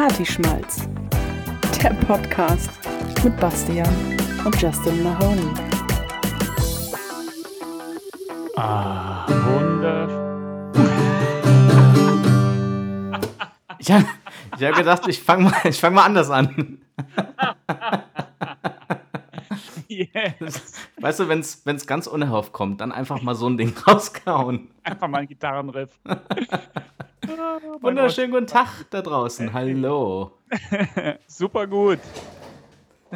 Partyschmalz. Der Podcast mit Bastian und Justin Mahoney. Ah, wunderschön. Ich habe ich hab gedacht, ich fange mal, fang mal anders an. Yes. Weißt du, wenn es ganz unerhofft kommt, dann einfach mal so ein Ding rausgehauen. Einfach mal ein Gitarrenriff. Wunderschönen guten Tag da draußen. Hallo. Gott. Super gut.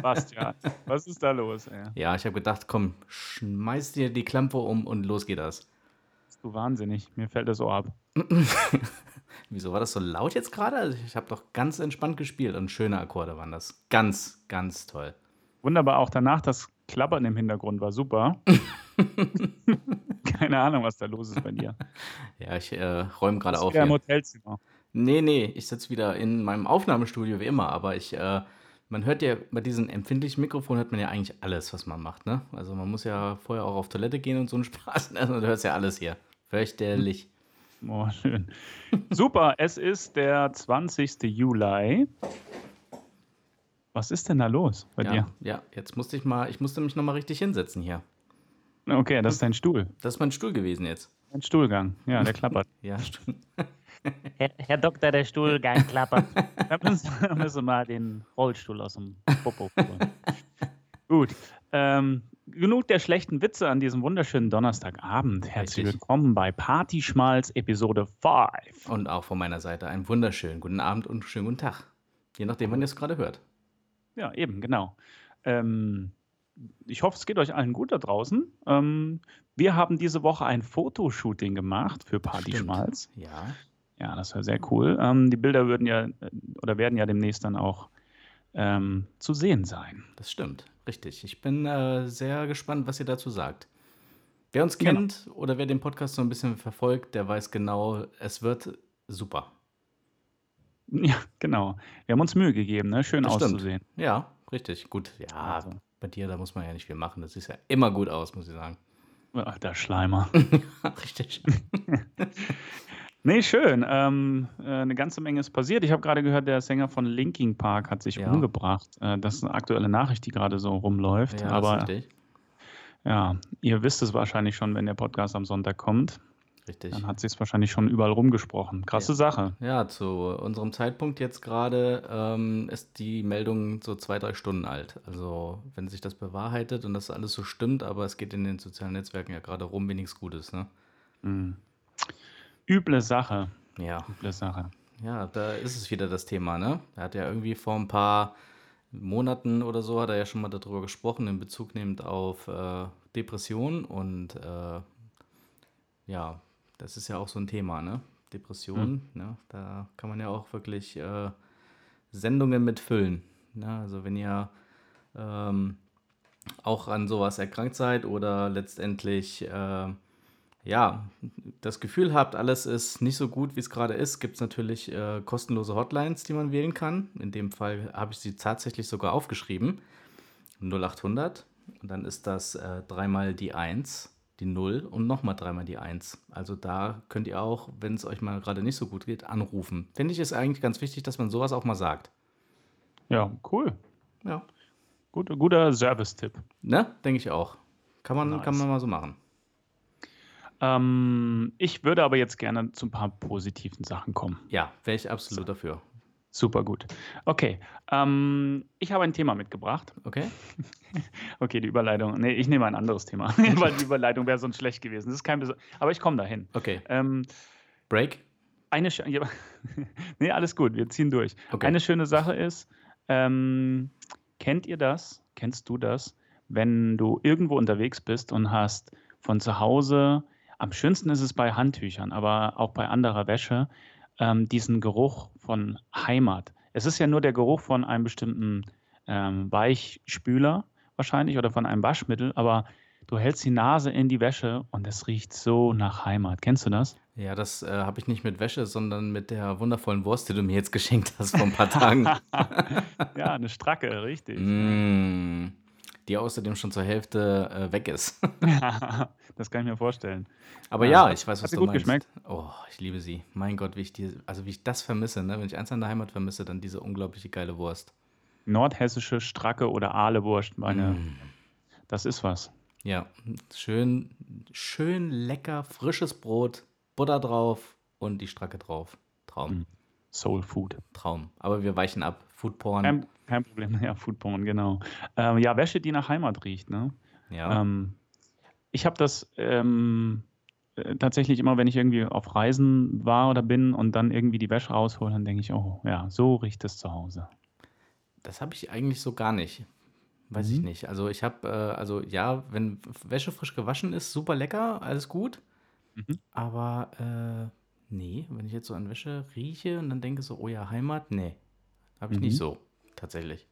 Bastian, was ist da los? Ey? Ja, ich habe gedacht, komm, schmeiß dir die Klampe um und los geht das. Bist du wahnsinnig? Mir fällt das Ohr ab. Wieso war das so laut jetzt gerade? Also ich habe doch ganz entspannt gespielt und schöne Akkorde waren das. Ganz, ganz toll. Wunderbar auch danach, das Klappern im Hintergrund war super. Keine Ahnung, was da los ist bei dir. Ja, ich äh, räume gerade auf. wieder im Hier. Hotelzimmer. Nee, nee, ich sitze wieder in meinem Aufnahmestudio wie immer, aber ich, äh, man hört ja bei diesen empfindlichen Mikrofonen hört man ja eigentlich alles, was man macht, ne? Also man muss ja vorher auch auf Toilette gehen und so einen Spaß, ne? Und du hörst ja alles hier. Fürchterlich. Oh, schön. Super, es ist der 20. Juli. Was ist denn da los bei Ja, dir? ja, jetzt musste ich mal, ich musste mich nochmal richtig hinsetzen hier. Okay, das ist dein Stuhl. Das ist mein Stuhl gewesen jetzt. Dein Stuhlgang. Ja, der klappert. Ja, stimmt. Herr, Herr Doktor, der Stuhlgang klappert. Da müssen, wir mal den Rollstuhl aus dem Popo holen. Gut. Ähm, genug der schlechten Witze an diesem wunderschönen Donnerstagabend. Herzlich Richtig. willkommen bei Partyschmalz Episode 5. Und auch von meiner Seite einen wunderschönen guten Abend und schönen guten Tag. Je nachdem, wann ihr es gerade hört. Ja, eben, genau. Ähm, ich hoffe, es geht euch allen gut da draußen. Ähm, wir haben diese Woche ein Fotoshooting gemacht für Partyschmalz. Ja, Ja, das war sehr cool. Ähm, die Bilder würden ja äh, oder werden ja demnächst dann auch ähm, zu sehen sein. das stimmt. Richtig. Ich bin äh, sehr gespannt, was ihr dazu sagt. Wer uns Genau. kennt oder wer den Podcast so ein bisschen verfolgt, der weiß genau, es wird super. Ja, genau. Wir haben uns Mühe gegeben, ne? schön Das stimmt. auszusehen. Ja, richtig. Gut. Ja, Also. Bei dir, da muss man ja nicht viel machen. Das sieht ja immer gut aus, muss ich sagen. Ach, der Schleimer. richtig. nee, schön. Ähm, äh, eine ganze Menge ist passiert. Ich habe gerade gehört, der Sänger von Linkin Park hat sich Ja. umgebracht. Äh, das ist eine aktuelle Nachricht, die gerade so rumläuft. Ja, Aber ja, ihr wisst es wahrscheinlich schon, wenn der Podcast am Sonntag kommt. Richtig. Dann hat sich es wahrscheinlich schon überall rumgesprochen. Krasse Ja. Sache. Ja, zu unserem Zeitpunkt jetzt gerade ähm, ist die Meldung so zwei, drei Stunden alt. Also, wenn sich das bewahrheitet und das alles so stimmt, aber es geht in den sozialen Netzwerken ja gerade rum, wie nichts Gutes, ne? Mhm. Üble Sache. Ja, Üble Sache. ja, da ist es wieder das Thema, ne? Er hat ja irgendwie vor ein paar Monaten oder so, hat er ja schon mal darüber gesprochen, in Bezug nehmend auf äh, Depression und äh, ja, das ist ja auch so ein Thema, ne? Depression, ne? Da kann man ja auch wirklich äh, Sendungen mitfüllen. Ne? Also wenn ihr ähm, auch an sowas erkrankt seid oder letztendlich äh, ja, das Gefühl habt, alles ist nicht so gut, wie es gerade ist, gibt es natürlich äh, kostenlose Hotlines, die man wählen kann. In dem Fall habe ich sie tatsächlich sogar aufgeschrieben. 0800 und dann ist das äh, dreimal die 1, die 0 und nochmal dreimal die 1. Also da könnt ihr auch, wenn es euch mal gerade nicht so gut geht, anrufen. Finde ich es eigentlich ganz wichtig, dass man sowas auch mal sagt. Ja, cool. Ja. Gut, guter Service-Tipp. Ne? Denke ich auch. Kann man, Nice. kann man mal so machen. Ähm, ich würde aber jetzt gerne zu ein paar positiven Sachen kommen. Ja, wäre ich absolut dafür. Super gut. Okay, ähm, ich habe ein Thema mitgebracht. Okay? Okay, die Überleitung. Nee, ich nehme ein anderes Thema, weil die Überleitung wäre sonst schlecht gewesen. Das ist kein aber ich komme dahin. Okay. Ähm, Break? eine Sch nee, alles gut, wir ziehen durch. Okay. Eine schöne Sache ist, ähm, kennt ihr das? Kennst du das, wenn du irgendwo unterwegs bist und hast von zu Hause, am schönsten ist es bei Handtüchern, aber auch bei anderer Wäsche, ähm, diesen Geruch von Heimat. Es ist ja nur der Geruch von einem bestimmten ähm, Weichspüler wahrscheinlich oder von einem Waschmittel, aber du hältst die Nase in die Wäsche und es riecht so nach Heimat. Kennst du das? Ja, das äh, habe ich nicht mit Wäsche, sondern mit der wundervollen Wurst, die du mir jetzt geschenkt hast vor ein paar Tagen. Ja, eine Stracke, richtig. mm. Die außerdem schon zur Hälfte äh, weg ist. das kann ich mir vorstellen. Aber Ja, ja, ich weiß, was du gut meinst. geschmeckt? Oh, ich liebe sie. Mein Gott, wie ich die, also wie ich das vermisse, ne? Wenn ich eins an der Heimat vermisse, dann diese unglaubliche geile Wurst. Nordhessische Stracke oder Ahlewurst, meine, Mm. das ist was. Ja, schön, schön lecker, frisches Brot, Butter drauf und die Stracke drauf. Traum, Mhm. Soul Food. Traum. Aber wir weichen ab. Foodporn. Kein, kein Problem, ja, Foodporn, genau. Ähm, ja, Wäsche, die nach Heimat riecht, ne? ja. Ähm, ich habe das ähm, äh, tatsächlich immer, wenn ich irgendwie auf Reisen war oder bin und dann irgendwie die Wäsche raushole, dann denke ich, oh ja, so riecht es zu Hause. Das habe ich eigentlich so gar nicht. Weiß ich Mhm. nicht. Also ich habe, äh, also ja, wenn Wäsche frisch gewaschen ist, super lecker, alles gut. Mhm. Aber äh, nee, wenn ich jetzt so an Wäsche rieche und dann denke so, oh ja, Heimat, nee. Habe ich Mhm. nicht so, tatsächlich.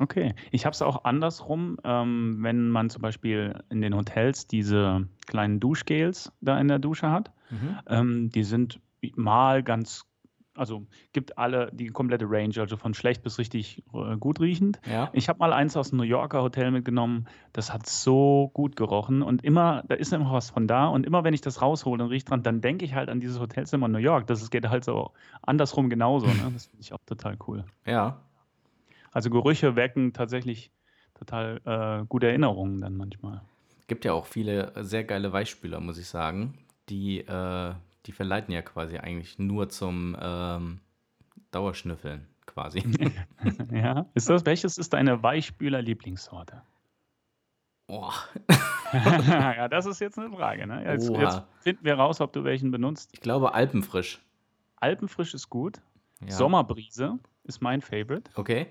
Okay, ich habe es auch andersrum, ähm, wenn man zum Beispiel in den Hotels diese kleinen Duschgels da in der Dusche hat. Mhm. Ähm, die sind mal ganz, also gibt alle die komplette Range, also von schlecht bis richtig äh, gut riechend. Ja. Ich habe mal eins aus dem New Yorker Hotel mitgenommen, das hat so gut gerochen und immer, da ist immer was von da und immer wenn ich das raushole und rieche dran, dann denke ich halt an dieses Hotelzimmer in New York. Das ist- geht halt so andersrum genauso, ne? Das finde ich auch total cool. Ja. Also Gerüche wecken tatsächlich total äh, gute Erinnerungen dann manchmal. Gibt ja auch viele sehr geile Weichspüler, muss ich sagen. Die, äh, die verleiten ja quasi eigentlich nur zum ähm, Dauerschnüffeln, quasi. ja, ist das, welches ist deine Weichspüler-Lieblingssorte? Boah. ja, das ist jetzt eine Frage. Ne? Jetzt, jetzt finden wir raus, ob du welchen benutzt. Ich glaube Alpenfrisch. Alpenfrisch ist gut. Ja. Sommerbrise ist mein Favorite. Okay.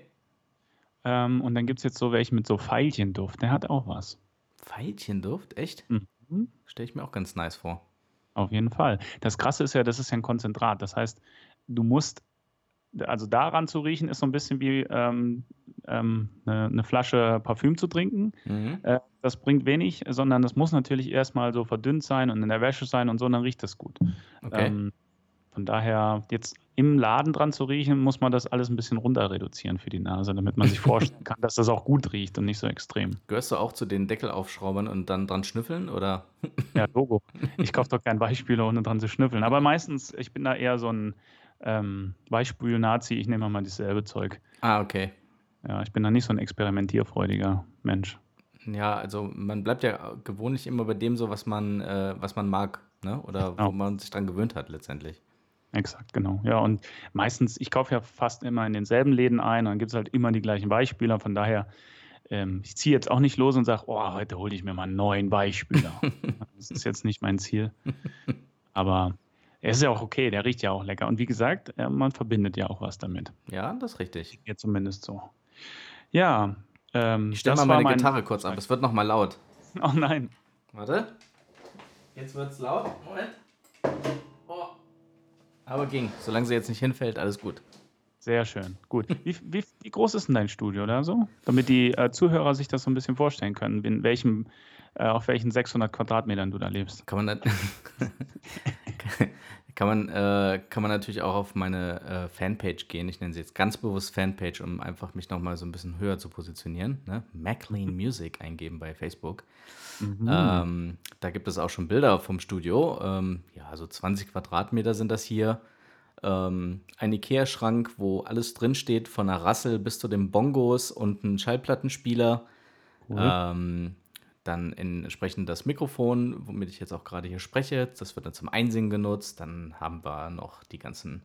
Ähm, und dann gibt es jetzt so welche mit so Veilchenduft. Der hat auch was. Veilchenduft, echt? Mhm. Stelle ich mir auch ganz nice vor. Auf jeden Fall. Das Krasse ist ja, das ist ja ein Konzentrat. Das heißt, du musst, also daran zu riechen, ist so ein bisschen wie ähm, ähm, eine, eine Flasche Parfüm zu trinken. Mhm. Äh, das bringt wenig, sondern das muss natürlich erstmal so verdünnt sein und in der Wäsche sein und so, und dann riecht das gut. Okay. Ähm, von daher, jetzt im Laden dran zu riechen, muss man das alles ein bisschen runter reduzieren für die Nase, damit man sich vorstellen kann, dass das auch gut riecht und nicht so extrem. Gehörst du auch zu den Deckelaufschraubern und dann dran schnüffeln? Oder? Ja, Logo. Ich kaufe doch keinen Weichspüler, ohne dran zu schnüffeln. Aber meistens, ich bin da eher so ein ähm, Weichspül-Nazi, ich nehme mal dasselbe Zeug. Ah, okay. Ja, ich bin da nicht so ein experimentierfreudiger Mensch. Ja, also man bleibt ja gewohnlich immer bei dem so, was man, äh, was man mag, ne? Oder wo Genau. man sich dran gewöhnt hat letztendlich. Exakt, genau. Ja, und meistens, ich kaufe ja fast immer in denselben Läden ein, dann gibt es halt immer die gleichen Weichspüler. Von daher, ähm, ich ziehe jetzt auch nicht los und sage, oh, heute hole ich mir mal einen neuen Weichspüler. das ist jetzt nicht mein Ziel. Aber er ist ja auch okay, der riecht ja auch lecker. Und wie gesagt, äh, man verbindet ja auch was damit. Ja, das ist richtig. Mir zumindest so. Ja. Ähm, Ich stelle mal meine mein- Gitarre kurz ab. Es wird nochmal laut. Oh nein. Warte. Jetzt wird's laut. Moment. Aber ging. Solange sie jetzt nicht hinfällt, alles gut. Sehr schön. Gut. Wie, wie, wie groß ist denn dein Studio oder so? Damit die äh, Zuhörer sich das so ein bisschen vorstellen können, in welchem, äh, auf welchen 600 Quadratmetern du da lebst. Kann man, nat- kann man, äh, kann man natürlich auch auf meine äh, Fanpage gehen. Ich nenne sie jetzt ganz bewusst Fanpage, um einfach mich nochmal so ein bisschen höher zu positionieren. Ne? MacLean Music eingeben bei Facebook. Ähm, da gibt es auch schon Bilder vom Studio. Ähm, ja, so 20 Quadratmeter sind das hier. Ähm, ein Ikea-Schrank, wo alles drinsteht, von der Rassel bis zu den Bongos und ein Schallplattenspieler. Ähm, dann entsprechend das Mikrofon, womit ich jetzt auch gerade hier spreche. Das wird dann zum Einsingen genutzt. Dann haben wir noch die ganzen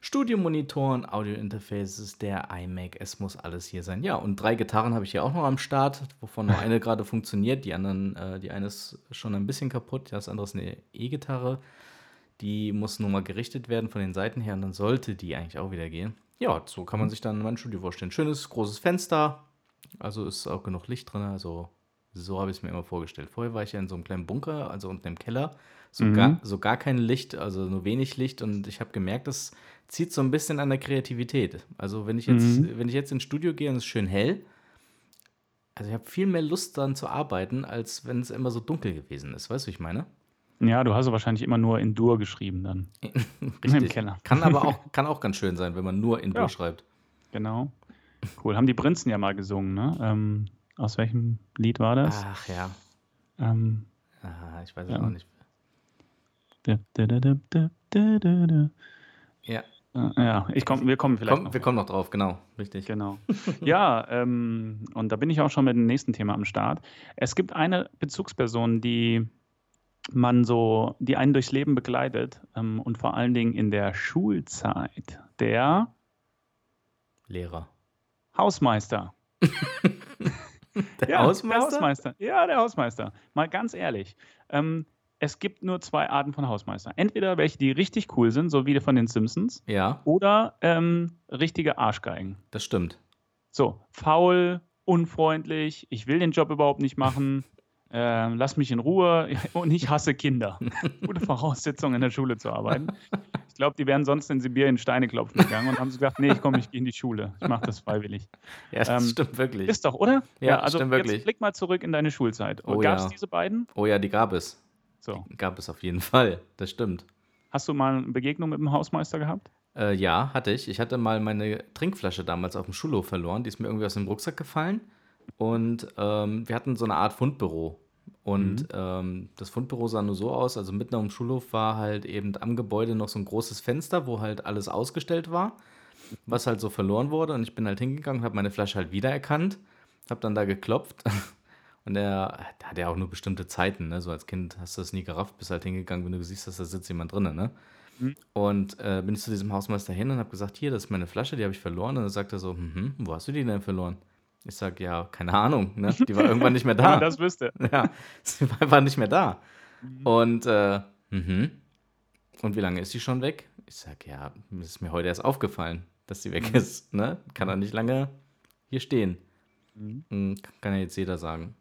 Studiomonitoren, Audio-Interfaces, der iMac. Es muss alles hier sein. Ja, und drei Gitarren habe ich hier auch noch am Start, wovon nur eine gerade funktioniert. Die anderen, äh, die eine ist schon ein bisschen kaputt. Das andere ist eine E-Gitarre. Die muss nun mal gerichtet werden von den Seiten her und dann sollte die eigentlich auch wieder gehen. Ja, so kann man sich dann mein Studio vorstellen. Schönes, großes Fenster. Also ist auch genug Licht drin. Also so habe ich es mir immer vorgestellt. Vorher war ich ja in so einem kleinen Bunker, also unten im Keller. So, Mhm. gar, so gar kein Licht, also nur wenig Licht. Und ich habe gemerkt, das zieht so ein bisschen an der Kreativität. Also wenn ich jetzt, Mhm. wenn ich jetzt ins Studio gehe und es ist schön hell, also ich habe viel mehr Lust dann zu arbeiten, als wenn es immer so dunkel gewesen ist. Weißt du, wie ich meine? Ja, du hast ja wahrscheinlich immer nur in Dur geschrieben dann. Im Keller. Kann aber auch, kann auch ganz schön sein, wenn man nur in Ja. Dur schreibt. Genau. Cool. Haben die Prinzen ja mal gesungen, ne? Ähm, Aus welchem Lied war das? Ach ja. Ähm, Ah, ich weiß Ja. es auch nicht. da, da, da, da, da, da, da, da. Ja, Äh, Ja, ich komm, wir kommen vielleicht komm, noch. wir kommen noch drauf, genau. Richtig. Genau. Ja, ähm, und da bin ich auch schon mit dem nächsten Thema am Start. Es gibt eine Bezugsperson, die man so, die einen durchs Leben begleitet ähm, und vor allen Dingen in der Schulzeit. Der Lehrer. Hausmeister. Der Ja, Hausmeister? Der Hausmeister. Ja, der Hausmeister. Mal ganz ehrlich. Ähm, es gibt nur zwei Arten von Hausmeister. Entweder welche, die richtig cool sind, so wie von den Simpsons, Ja, oder ähm, richtige Arschgeigen. das stimmt. So, faul, unfreundlich, ich will den Job überhaupt nicht machen, ähm, lass mich in Ruhe und ich hasse Kinder. Gute Voraussetzung, in der Schule zu arbeiten. Ich glaube, die wären sonst in Sibirien Steine klopfen gegangen und haben sich gedacht, nee, ich komme, ich gehe in die Schule. Ich mache das freiwillig. Ja, das Ähm, stimmt wirklich. Ist doch, oder? Ja, also stimmt jetzt wirklich. blick mal zurück in deine Schulzeit. Oh Gab es ja. diese beiden? Oh ja, die gab es. So. Gab es auf jeden Fall. Das stimmt. Hast du mal eine Begegnung mit dem Hausmeister gehabt? Äh, ja, hatte ich. Ich hatte mal meine Trinkflasche damals auf dem Schulhof verloren. Die ist mir irgendwie aus dem Rucksack gefallen. Und ähm, wir hatten so eine Art Fundbüro. Und ähm, das Fundbüro sah nur so aus, also mitten am Schulhof war halt eben am Gebäude noch so ein großes Fenster, wo halt alles ausgestellt war, was halt so verloren wurde. Und ich bin halt hingegangen, habe meine Flasche halt wiedererkannt, habe dann da geklopft. Und er hat ja auch nur bestimmte Zeiten, ne? So als Kind hast du das nie gerafft, bist halt hingegangen, wenn du siehst, dass da sitzt jemand drinnen, ne? Und äh, bin ich zu diesem Hausmeister hin und habe gesagt, hier, das ist meine Flasche, die habe ich verloren. Und dann sagt er so, mhm, wo hast du die denn verloren? Ich sage, ja, keine Ahnung, ne? Die war irgendwann nicht mehr da. das wüsste. Ja, sie war einfach nicht mehr da. Und, äh, mhm. Und wie lange ist sie schon weg? Ich sage, ja, es ist mir heute erst aufgefallen, dass sie weg ist, ne? Kann er nicht lange hier stehen. Mhm, Kann ja jetzt jeder sagen.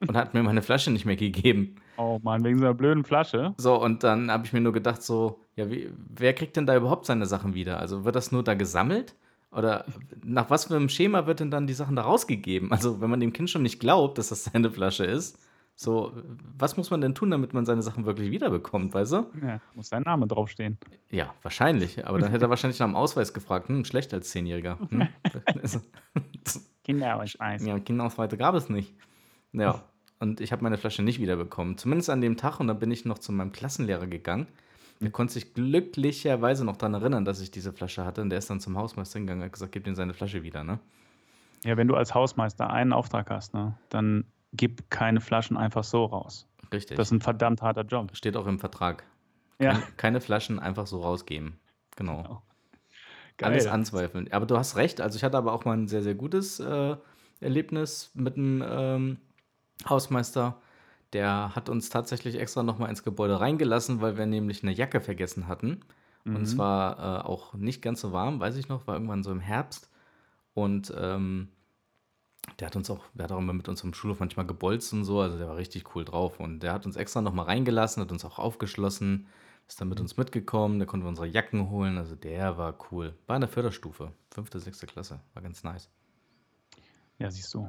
Und hat mir meine Flasche nicht mehr gegeben. Oh Mann, wegen so einer blöden Flasche. So, und dann habe ich mir nur gedacht, so, ja, wie, wer kriegt denn da überhaupt seine Sachen wieder? Also wird das nur da gesammelt? Oder nach was für einem Schema wird denn dann die Sachen da rausgegeben? Also, wenn man dem Kind schon nicht glaubt, dass das seine Flasche ist, so, was muss man denn tun, damit man seine Sachen wirklich wiederbekommt, weißt du? Ja, muss dein Name draufstehen. Ja, wahrscheinlich. Aber dann hätte er wahrscheinlich nach dem Ausweis gefragt. Hm, schlecht als Zehnjähriger. Hm? Kinderausweis. Ja, Kinderausweise gab es nicht. Ja, und ich habe meine Flasche nicht wiederbekommen. Zumindest an dem Tag. Und dann bin ich noch zu meinem Klassenlehrer gegangen. Der konnte sich glücklicherweise noch daran erinnern, dass ich diese Flasche hatte. Und der ist dann zum Hausmeister gegangen und hat gesagt, gib ihm seine Flasche wieder, ne? Ja, wenn du als Hausmeister einen Auftrag hast, ne, dann gib keine Flaschen einfach so raus. Richtig. Das ist ein verdammt harter Job. steht auch im Vertrag. Ja. Keine, keine Flaschen einfach so rausgeben. Genau. Genau. Alles Geil. anzweifeln. Aber du hast recht. Also ich hatte aber auch mal ein sehr, sehr gutes äh, Erlebnis mit einem ähm, Hausmeister. Der hat uns tatsächlich extra nochmal ins Gebäude reingelassen, weil wir nämlich eine Jacke vergessen hatten. Und zwar äh, auch nicht ganz so warm, weiß ich noch, war irgendwann so im Herbst. Und ähm, der hat uns auch, der hat auch immer mit uns im Schulhof manchmal gebolzt und so, also der war richtig cool drauf. Und der hat uns extra nochmal reingelassen, hat uns auch aufgeschlossen, ist dann mit uns mitgekommen, da konnten wir unsere Jacken holen, also der war cool. War in der Förderstufe, fünfte, sechste Klasse, war ganz nice. Ja, siehst du.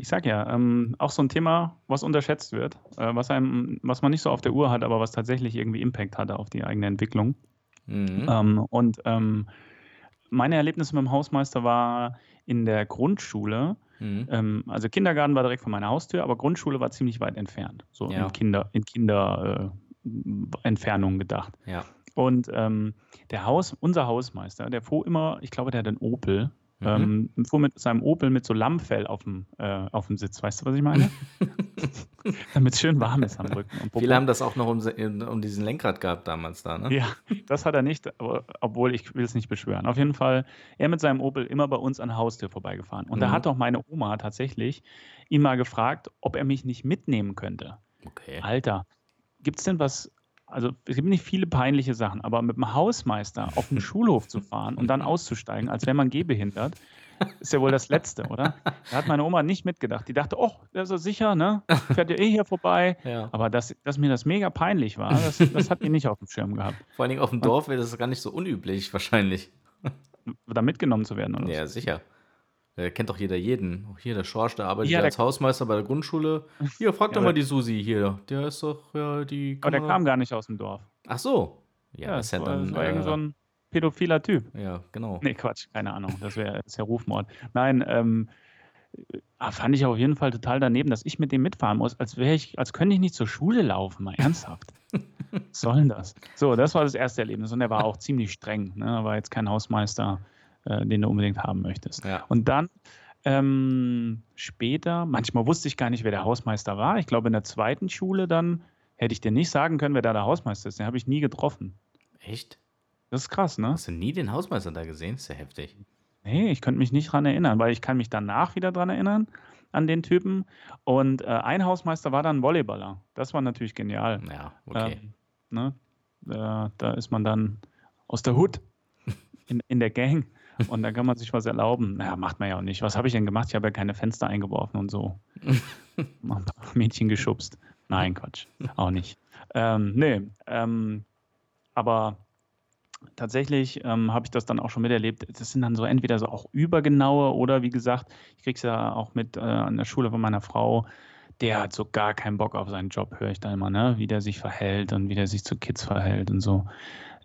Ich sag ja, ähm, auch so ein Thema, was unterschätzt wird, äh, was einem, was man nicht so auf der Uhr hat, aber was tatsächlich irgendwie Impact hatte auf die eigene Entwicklung. Mhm. Ähm, und ähm, meine Erlebnisse mit dem Hausmeister war in der Grundschule. Mhm. Ähm, also Kindergarten war direkt vor meiner Haustür, aber Grundschule war ziemlich weit entfernt. So Ja. in Kinder, in Kinder äh, Entfernung gedacht. Ja. Und ähm, der Haus, unser Hausmeister, der fuhr immer, ich glaube, der hat einen Opel, Mhm. ähm, fuhr mit seinem Opel mit so Lammfell auf dem, äh, auf dem Sitz. Weißt du, was ich meine? Damit es schön warm ist am Rücken. Viele haben das auch noch um, um diesen Lenkrad gehabt damals da, ne? Ja, das hat er nicht, obwohl ich will es nicht beschwören. Auf jeden Fall, er mit seinem Opel immer bei uns an der Haustür vorbeigefahren. Und da Mhm. hat auch meine Oma tatsächlich ihn mal gefragt, ob er mich nicht mitnehmen könnte. Okay. Alter, gibt es denn was, also es gibt nicht viele peinliche Sachen, aber mit dem Hausmeister auf den Schulhof zu fahren und dann auszusteigen, als wäre man gehbehindert, ist ja wohl das Letzte, oder? Da hat meine Oma nicht mitgedacht. Die dachte, oh, der ist ja sicher, ne? Fährt ja eh hier vorbei. Ja. Aber dass, dass mir das mega peinlich war, das, das hat die nicht auf dem Schirm gehabt, Vor allen Dingen auf dem Dorf wäre das gar nicht so unüblich, wahrscheinlich. da mitgenommen zu werden. Oder Ja, sicher. Da kennt doch jeder jeden. Auch hier der Schorsch, der arbeitet Ja, der- als Hausmeister bei der Grundschule. Hier, frag doch mal die Susi hier. Der ist doch, ja, die. Aber der kam gar nicht aus dem Dorf. Ach so. Ja, Ja, das ist ja war, dann. war irgend so äh, ein pädophiler Typ. ja, genau. Nee, Quatsch, keine Ahnung. Das wäre ja Rufmord. Nein, ähm, ah, fand ich auf jeden Fall total daneben, dass ich mit dem mitfahren muss, als wäre ich, als könnte ich nicht zur Schule laufen, mal ernsthaft. Was soll denn das? So, das war das erste Erlebnis und er war auch ziemlich streng. Ne? Er war jetzt kein Hausmeister, äh, den du unbedingt haben möchtest. Ja. Und dann ähm, später, manchmal wusste ich gar nicht, wer der Hausmeister war. Ich glaube, in der zweiten Schule dann hätte ich dir nicht sagen können, wer da der Hausmeister ist. Den habe ich nie getroffen. Echt? Das ist krass, ne? Hast du nie den Hausmeister da gesehen? Ist ja heftig. Nee, ich könnte mich nicht dran erinnern, weil ich kann mich danach wieder dran erinnern an den Typen. Und äh, ein Hausmeister war dann Volleyballer. Das war natürlich genial. Ja, okay. Ähm, ne? äh, da ist man dann aus der Hut in, in der Gang und da kann man sich was erlauben. Naja, macht man ja auch nicht. Was habe ich denn gemacht? Ich habe ja keine Fenster eingeworfen und so. Ein paar Mädchen geschubst. Nein, Quatsch. Auch nicht. Ähm, nee, ähm, aber tatsächlich ähm, habe ich das dann auch schon miterlebt. Das sind dann so entweder so auch übergenaue oder wie gesagt, ich kriege es ja auch mit äh, an der Schule von meiner Frau. Der hat so gar keinen Bock auf seinen Job, höre ich da immer, ne? Wie der sich verhält und wie der sich zu Kids verhält und so.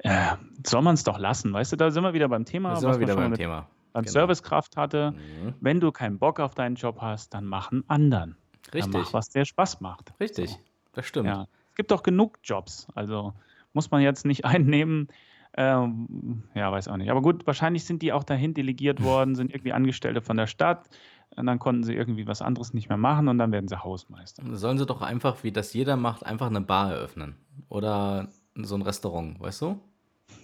Äh, soll man es doch lassen, weißt du? Da sind wir wieder beim Thema, Da was sind wir wieder beim Thema. beim Genau. Servicekraft hatte. Mhm. Wenn du keinen Bock auf deinen Job hast, dann mach einen anderen. Dann Richtig. mach, was dir Spaß macht. Richtig. So. Das stimmt. Ja. Es gibt doch genug Jobs. Also muss man jetzt nicht einnehmen. Ähm, ja, weiß auch nicht. Aber gut, wahrscheinlich sind die auch dahin delegiert worden, sind irgendwie Angestellte von der Stadt. Und dann konnten sie irgendwie was anderes nicht mehr machen und dann werden sie Hausmeister. Sollen sie doch einfach, wie das jeder macht, einfach eine Bar eröffnen. Oder so ein Restaurant, weißt du?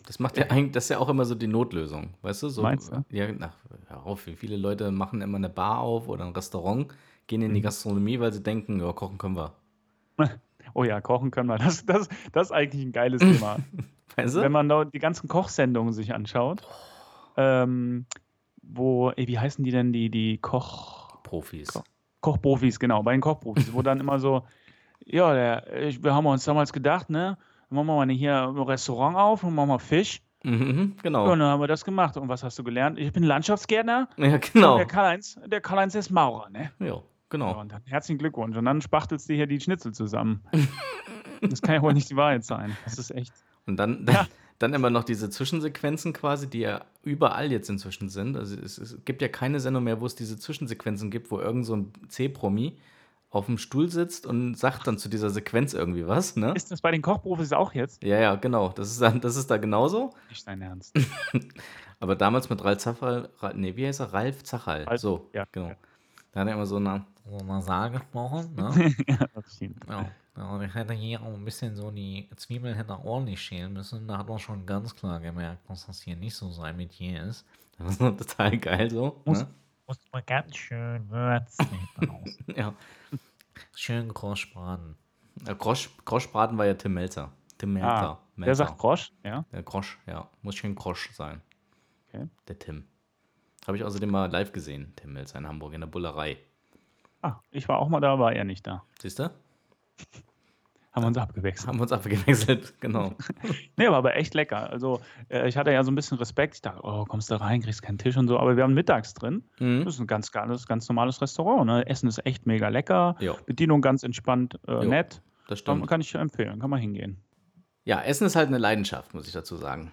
Das macht ja eigentlich, das ist ja auch immer so die Notlösung, weißt du? So, Meinst du? Ja, na, hör auf, wie viele Leute machen immer eine Bar auf oder ein Restaurant, gehen Mhm. in die Gastronomie, weil sie denken, ja, kochen können wir. Oh ja, kochen können wir. Das, das, das ist eigentlich ein geiles Thema. Weißt du? Wenn man die ganzen Kochsendungen sich anschaut, ähm, wo, ey, wie heißen die denn, die, die Koch... Profis. Koch- Kochprofis, genau, bei den Kochprofis, wo dann immer so, ja, der, ich, wir haben uns damals gedacht, ne, machen wir mal hier ein Restaurant auf und machen wir Fisch. Mhm, Ja, genau. und dann haben wir das gemacht. Und was hast du gelernt? Ich bin Landschaftsgärtner. Ja, genau. der Karl-Heinz, der Karl-Heinz ist Maurer, ne? Ja, Ja, genau. und dann herzlichen Glückwunsch. Und dann spachtelst du hier die Schnitzel zusammen. das kann ja wohl nicht die Wahrheit sein. Das ist echt. Und dann, dann, dann immer noch diese Zwischensequenzen quasi, die ja überall jetzt inzwischen sind. Also es, es gibt ja keine Sendung mehr, wo es diese Zwischensequenzen gibt, wo irgend so ein C-Promi auf dem Stuhl sitzt und sagt dann zu dieser Sequenz irgendwie was, ne? Ist das bei den Kochprofis auch jetzt? Ja, ja, genau. Das ist, dann, das ist da genauso. Nicht dein Ernst. Aber damals mit Ralf Zachal, nee, wie heißt er? Ralf Zachal. Ralf, so, ja, genau. ja. Da hat er immer so eine, so nasal gesprochen. Ne? ja, das stimmt. ja. ja, und ich hätte hier auch ein bisschen so die Zwiebeln hätte ordentlich schälen müssen. Da hat man schon ganz klar gemerkt, dass das hier nicht so sein Metier ist. das ist total geil so. Muss, Ne? Muss man ganz schön würzen. Ja. schön groß braten. Ja, Grosch, Groschbraten war ja Tim Melzer. Tim Melzer. Ah, Melzer. der sagt Grosch, ja. Der Grosch, ja. Muss schön Grosch sein. Okay. Der Tim. Habe ich außerdem mal live gesehen, Tim Melzer in Hamburg, in der Bullerei. Ah, ich war auch mal da, war er nicht da. Siehst du? Haben wir uns abgewechselt. Haben wir uns abgewechselt, genau. Nee, war aber echt lecker. Also, äh, ich hatte ja so ein bisschen Respekt. Ich dachte, oh, kommst du rein, kriegst keinen Tisch und so. Aber wir haben mittags drin. Mhm. Das ist ein ganz, ganz, ganz normales Restaurant. Ne? Essen ist echt mega lecker. Ja, Bedienung ganz entspannt, äh, Jo, nett. das Kann, stimmt. kann ich empfehlen. Kann man hingehen. Ja, Essen ist halt eine Leidenschaft, muss ich dazu sagen.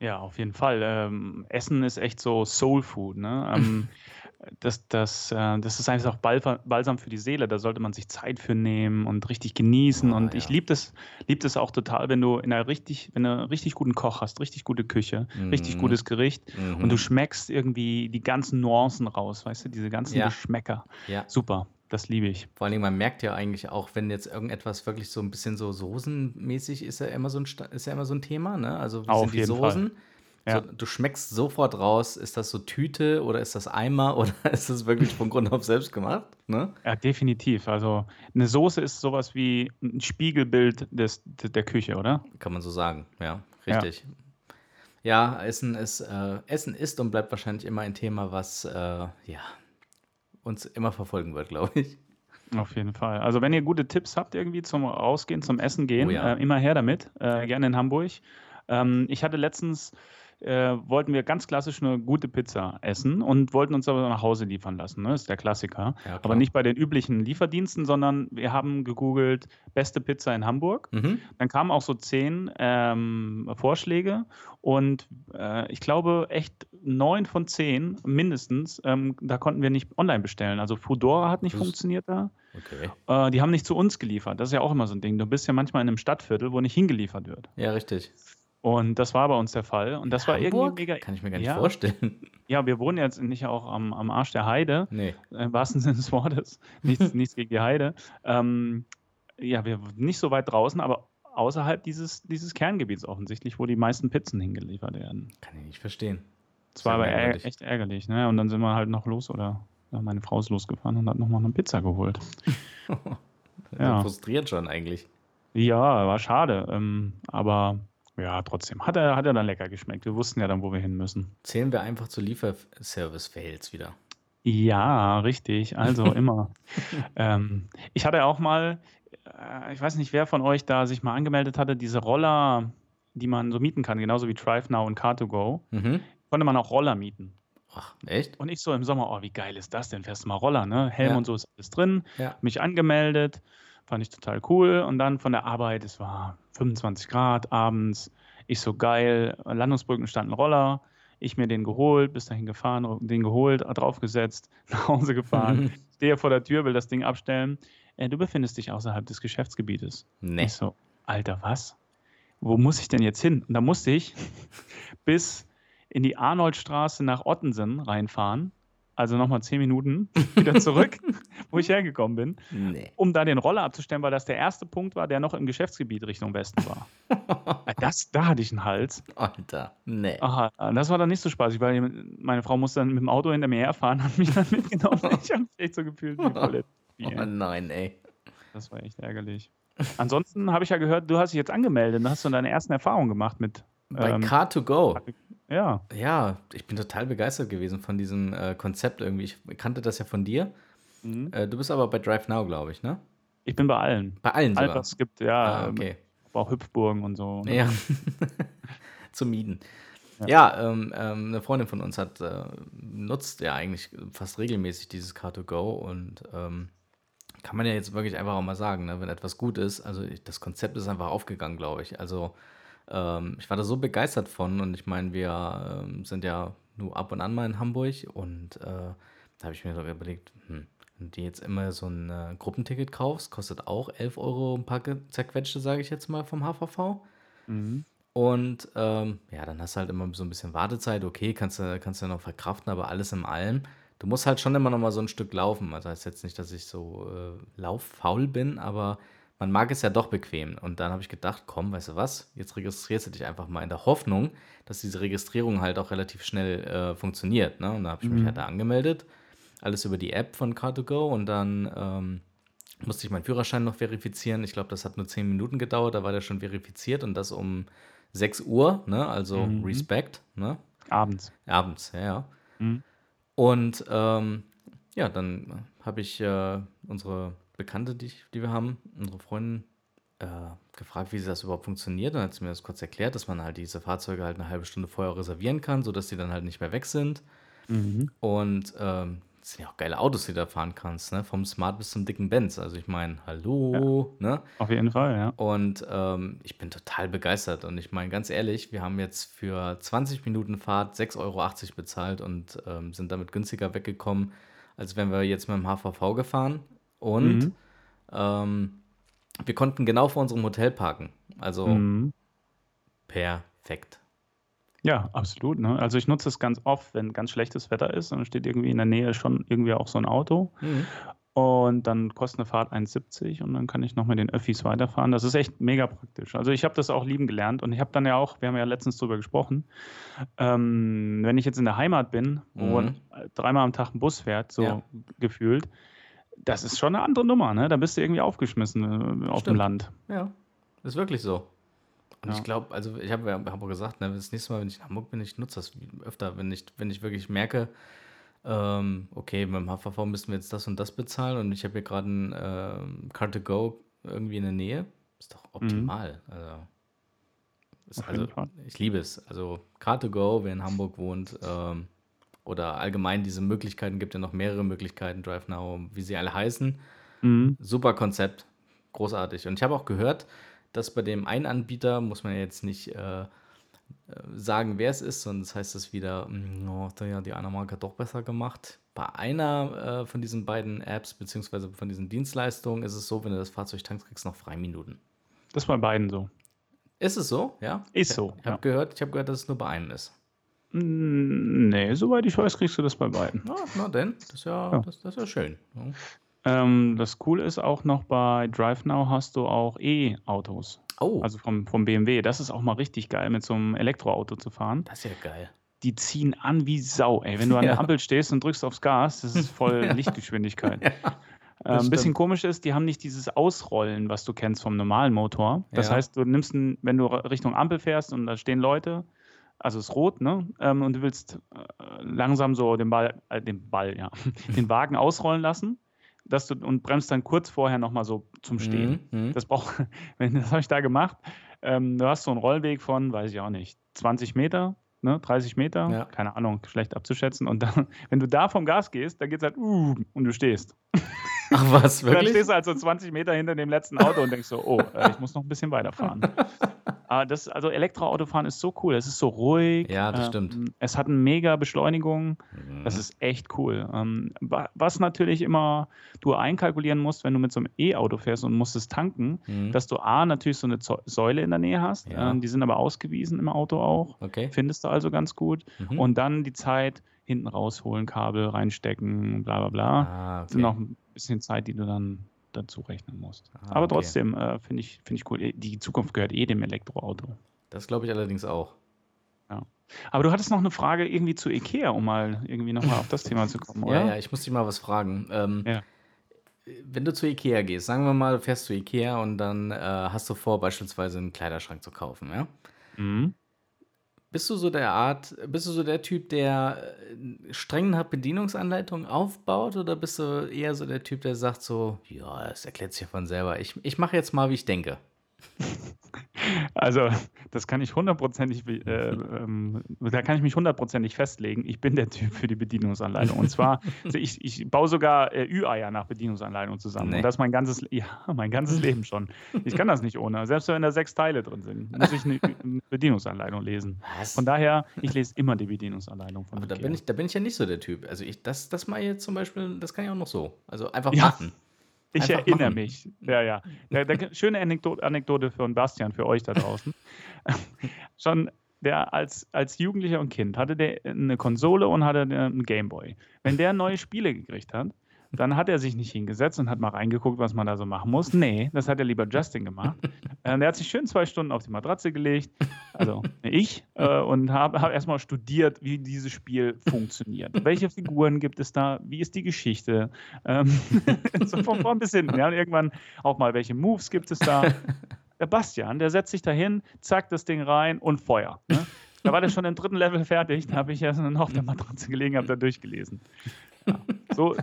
Ja, auf jeden Fall. Ähm, Essen ist echt so Soul Food. Ne? Ähm, das, das, äh, das ist einfach auch Balsam für die Seele. Da sollte man sich Zeit für nehmen und richtig genießen. Ah, und ich ja. liebe das, lieb das auch total, wenn du in einer richtig, wenn du einen richtig guten Koch hast, richtig gute Küche, richtig Mhm. gutes Gericht Mhm. und du schmeckst irgendwie die ganzen Nuancen raus, weißt du, diese ganzen Ja. Geschmäcker. Ja, Super, das liebe ich. vor allen Dingen, man merkt ja eigentlich auch, wenn jetzt irgendetwas wirklich so ein bisschen so soßenmäßig ist ja immer so ein, ist ja immer so ein Thema, ne? Also wie Auf sind die jeden Fall. Ja. So, du schmeckst sofort raus, ist das so Tüte oder ist das Eimer oder ist das wirklich von Grund auf selbst gemacht? Ne? Ja, definitiv. Also eine Soße ist sowas wie ein Spiegelbild des, der Küche, oder? Kann man so sagen, ja, richtig. Ja, Essen ist, äh, Essen ist und bleibt wahrscheinlich immer ein Thema, was äh, ja, uns immer verfolgen wird, glaube ich. Auf jeden Fall. Also wenn ihr gute Tipps habt irgendwie zum Rausgehen, zum Essen gehen, Oh ja. äh, immer her damit. Äh, gerne in Hamburg. Ähm, ich hatte letztens, äh, wollten wir ganz klassisch eine gute Pizza essen und wollten uns aber nach Hause liefern lassen. Ne? Ist der Klassiker. Ja, aber nicht bei den üblichen Lieferdiensten, sondern wir haben gegoogelt, beste Pizza in Hamburg. Mhm. Dann kamen auch so zehn ähm, Vorschläge und äh, ich glaube echt neun von zehn mindestens, ähm, da konnten wir nicht online bestellen. Also Foodora hat nicht Das- funktioniert da. Okay. Äh, die haben nicht zu uns geliefert. Das ist ja auch immer so ein Ding. Du bist ja manchmal in einem Stadtviertel, wo nicht hingeliefert wird. Ja, richtig. Und das war bei uns der Fall. Und das war Hamburg? irgendwie mega. Kann ich mir gar nicht Ja. vorstellen. Ja, wir wohnen jetzt nicht auch am, am Arsch der Heide, Nee. im wahrsten Sinne des Wortes. Nichts, nichts gegen die Heide. Ähm, ja, wir nicht so weit draußen, aber außerhalb dieses, dieses Kerngebiets offensichtlich, wo die meisten Pizzen hingeliefert werden. Kann ich nicht verstehen. Das war aber ärg merkwürdig. echt ärgerlich. Ne? Und dann sind wir halt noch los oder ja, meine Frau ist losgefahren und hat nochmal eine Pizza geholt. Ja. Frustriert schon eigentlich. Ja, war schade. Ähm, aber ja, trotzdem. Hat er, hat er dann lecker geschmeckt. Wir wussten ja dann, wo wir hin müssen. Zählen wir einfach zu Lieferservice-Fails wieder. Ja, richtig. Also immer. ähm, ich hatte auch mal, äh, ich weiß nicht, wer von euch da sich mal angemeldet hatte, diese Roller, die man so mieten kann, genauso wie DriveNow und Car2Go, Mhm. konnte man auch Roller mieten. Ach, echt? Und ich so im Sommer, oh, wie geil ist das denn? Fährst du mal Roller, ne? Helm Ja. und so ist alles drin. Ja. Mich angemeldet, fand ich total cool. Und dann von der Arbeit, es war 25 Grad abends. Ich so geil, Landungsbrücken standen Roller. Ich mir den geholt, bis dahin gefahren, den geholt, draufgesetzt, nach Hause gefahren. Stehe vor der Tür, will das Ding abstellen. Äh, du befindest dich außerhalb des Geschäftsgebietes. Nee. Ich so, Alter, was? Wo muss ich denn jetzt hin? Und da musste ich bis in die Arnoldstraße nach Ottensen reinfahren. Also nochmal zehn Minuten wieder zurück, wo ich hergekommen bin, Nee. um da den Roller abzustellen, weil das der erste Punkt war, der noch im Geschäftsgebiet Richtung Westen war. Das, da hatte ich einen Hals. Alter. Nee. Aha, das war dann nicht so spaßig, weil meine Frau musste dann mit dem Auto hinter mir herfahren und mich dann mitgenommen. Ich habe mich echt so gefühlt wie voll. Oh nein, ey. Das war echt ärgerlich. Ansonsten habe ich ja gehört, du hast dich jetzt angemeldet. Dann hast du deine ersten Erfahrungen gemacht mit. Bei ähm, Car2Go. Ja. Ja, ich bin total begeistert gewesen von diesem äh, Konzept irgendwie. Ich kannte das ja von dir. Mhm. Äh, du bist aber bei Drive Now, glaube ich, ne? Ich bin bei allen. Bei allen All sogar. was es gibt, ja. Ah, okay. Aber auch Hüpfburgen und so. ne? Ja. Zu mieten. Ja, ähm, ähm, eine Freundin von uns hat äh, nutzt ja eigentlich fast regelmäßig dieses Car2Go und ähm, kann man ja jetzt wirklich einfach auch mal sagen, ne, wenn etwas gut ist. Also ich, das Konzept ist einfach aufgegangen, glaube ich. Also ähm, ich war da so begeistert von und ich meine, wir ähm, sind ja nur ab und an mal in Hamburg und äh, da habe ich mir so überlegt, hm, wenn du jetzt immer so ein äh, Gruppenticket kaufst, kostet auch 11 Euro ein paar zerquetschte, sage ich jetzt mal, vom HVV. Mhm. Und ähm, ja, dann hast du halt immer so ein bisschen Wartezeit. Okay, kannst du, kannst du noch verkraften, aber alles in allem. Du musst halt schon immer noch mal so ein Stück laufen. Also heißt jetzt nicht, dass ich so äh, lauffaul bin, aber man mag es ja doch bequem. Und dann habe ich gedacht, komm, weißt du was? Jetzt registrierst du dich einfach mal in der Hoffnung, dass diese Registrierung halt auch relativ schnell äh, funktioniert. Ne? Und da habe ich mich Mhm. halt da angemeldet. Alles über die App von Car2Go und dann ähm, musste ich meinen Führerschein noch verifizieren. Ich glaube, das hat nur 10 Minuten gedauert, da war der schon verifiziert und das um 6 Uhr, ne? also Mhm. Respect, ne? Abends. abends, ja, ja. Mhm. Und ähm, ja, dann habe ich äh, unsere Bekannte, die, ich, die wir haben, unsere Freundin, äh, gefragt, wie das überhaupt funktioniert. Dann hat sie mir das kurz erklärt, dass man halt diese Fahrzeuge halt eine halbe Stunde vorher reservieren kann, sodass die dann halt nicht mehr weg sind. Mhm. Und ähm, das sind ja auch geile Autos, die du da fahren kannst, ne? Vom Smart bis zum dicken Benz. Also ich meine, hallo, ne? Auf jeden Fall, ja. Und ähm, ich bin total begeistert. Und ich meine, ganz ehrlich, wir haben jetzt für 20 Minuten Fahrt 6,80 Euro bezahlt und ähm, sind damit günstiger weggekommen, als wenn wir jetzt mit dem HVV gefahren. Und Mhm. ähm, wir konnten genau vor unserem Hotel parken. Also Mhm. perfekt. Ja, absolut. Ne? Also ich nutze es ganz oft, wenn ganz schlechtes Wetter ist und dann steht irgendwie in der Nähe schon irgendwie auch so ein Auto. Mhm. Und dann kostet eine Fahrt 1,70 und dann kann ich noch mit den Öffis weiterfahren. Das ist echt mega praktisch. Also ich habe das auch lieben gelernt und ich habe dann ja auch, wir haben ja letztens drüber gesprochen, ähm, wenn ich jetzt in der Heimat bin, wo Mhm. dreimal am Tag ein Bus fährt, so Ja. gefühlt, das ist schon eine andere Nummer, ne? Da bist du irgendwie aufgeschmissen äh, auf dem. Land. Ja, ist wirklich so. Und Ja. ich glaube, also ich habe ja hab auch gesagt, ne, das nächste Mal, wenn ich in Hamburg bin, ich nutze das öfter, wenn ich, wenn ich wirklich merke, ähm, okay, beim HVV müssen wir jetzt das und das bezahlen und ich habe hier gerade ein ähm, Car2Go irgendwie in der Nähe, ist doch optimal. Also, ist, also ich liebe es. Also Car2Go, wer in Hamburg wohnt, ähm, oder allgemein diese Möglichkeiten, gibt ja noch mehrere Möglichkeiten, Drive Now, wie sie alle heißen. Mhm. Super Konzept, großartig. Und ich habe auch gehört, dass bei dem einen Anbieter, muss man ja jetzt nicht äh, sagen, wer es ist, sonst heißt es wieder, "Mm, oh, ja, die eine Marke doch besser gemacht. Bei einer äh, von diesen beiden Apps beziehungsweise von diesen Dienstleistungen ist es so, wenn du das Fahrzeug tankst, kriegst du noch Freiminuten. Das ist bei beiden so. Ist es so? Ja? Ist so, Ich habe ja. gehört, ich habe gehört, dass es nur bei einem ist. Nee, soweit ich weiß, kriegst du das bei beiden. Na, na denn, das ist ja, Ja. Das, das ist ja schön. Ja. Ähm, das Coole ist auch noch, bei DriveNow hast du auch E-Autos. Oh, Also vom, vom BMW. Das ist auch mal richtig geil, mit so einem Elektroauto zu fahren. das ist ja geil. Die ziehen an wie Sau. Ey, wenn du an Ja. der Ampel stehst und drückst aufs Gas, das ist voll Lichtgeschwindigkeit. das Ähm, ein bisschen stimmt. komisch ist, die haben nicht dieses Ausrollen, was du kennst vom normalen Motor. Das Ja. heißt, du nimmst, einen, wenn du Richtung Ampel fährst und da stehen Leute, also es ist rot, ne? Ähm, und du willst äh, langsam so den Ball, äh, den Ball, ja, den Wagen ausrollen lassen, dass du und bremst dann kurz vorher nochmal so zum Stehen. Mhm, mhm. Das braucht, wenn das habe ich da gemacht. Ähm, du hast so einen Rollweg von, weiß ich auch nicht, 20 Meter, ne, 30 Meter, Ja. keine Ahnung, schlecht abzuschätzen. Und dann, wenn du da vom Gas gehst, dann geht es halt, uh, und du stehst. Ach was, Und dann wirklich? stehst du halt so 20 Meter hinter dem letzten Auto und denkst so, oh, äh, ich muss noch ein bisschen weiterfahren. Aber das, also Elektroautofahren ist so cool. Es ist so ruhig. Ja, das ähm, stimmt. Es hat eine mega Beschleunigung. Das Mhm. ist echt cool. Ähm, wa- was natürlich immer du einkalkulieren musst, wenn du mit so einem E-Auto fährst und musst es tanken, Mhm. dass du A, natürlich so eine Säule in der Nähe hast. Ja. Ähm, die sind aber ausgewiesen im Auto auch. Okay. Findest du also ganz gut. Mhm. Und dann die Zeit hinten rausholen, Kabel reinstecken, bla bla bla. Ah, Das sind okay. noch ein bisschen Zeit, die du dann dazu rechnen musst. Ah, Aber okay. trotzdem äh, finde ich, find ich cool. Die Zukunft gehört eh dem Elektroauto. Das glaube ich allerdings auch. Aber du hattest noch eine Frage irgendwie zu Ikea, um mal irgendwie nochmal auf das Thema zu kommen, oder? Ja, ja, ich muss dich mal was fragen. Ähm, Ja. Wenn du zu Ikea gehst, sagen wir mal, du fährst zu Ikea und dann äh, hast du vor, beispielsweise einen Kleiderschrank zu kaufen, ja? Mhm. Bist du so der Art, bist du so der Typ, der äh, streng nach Bedienungsanleitung aufbaut oder bist du eher so der Typ, der sagt so, ja, das erklärt sich von selber. Ich, ich mache jetzt mal, wie ich denke. Also, das kann ich hundertprozentig, äh, ähm, da kann ich mich hundertprozentig festlegen. Ich bin der Typ für die Bedienungsanleitung. Und zwar, also ich, ich baue sogar äh, Ü-Eier nach Bedienungsanleitung zusammen. Nee. Und das mein ganzes, ja, mein ganzes Leben schon. Ich kann das nicht ohne. Selbst wenn da sechs Teile drin sind, muss ich eine, eine Bedienungsanleitung lesen. Was? Von daher, ich lese immer die Bedienungsanleitung von Aber da bin, ich, da bin ich ja nicht so der Typ. Also ich, das, das mal jetzt zum Beispiel, das kann ich auch noch so. Also einfach Ja. machen. Ich Einfach erinnere machen. mich. Ja, ja. Der, der, schöne Anekdote, Anekdote von Bastian, für euch da draußen. Schon der als, als Jugendlicher und Kind hatte der eine Konsole und hatte einen Gameboy. Wenn der neue Spiele gekriegt hat, dann hat er sich nicht hingesetzt und hat mal reingeguckt, was man da so machen muss. Nee, das hat er lieber Justin gemacht. Äh, der hat sich schön zwei Stunden auf die Matratze gelegt, also ich, äh, und habe hab erstmal studiert, wie dieses Spiel funktioniert. Welche Figuren gibt es da? Wie ist die Geschichte? Ähm, so von vorn bis hinten. Ja, und irgendwann auch mal, welche Moves gibt es da? Der Bastian, der setzt sich dahin, zack, das Ding rein und Feuer. Ne? Da war der schon im dritten Level fertig, da habe ich erst noch auf der Matratze gelegen, habe da durchgelesen. Ja. So,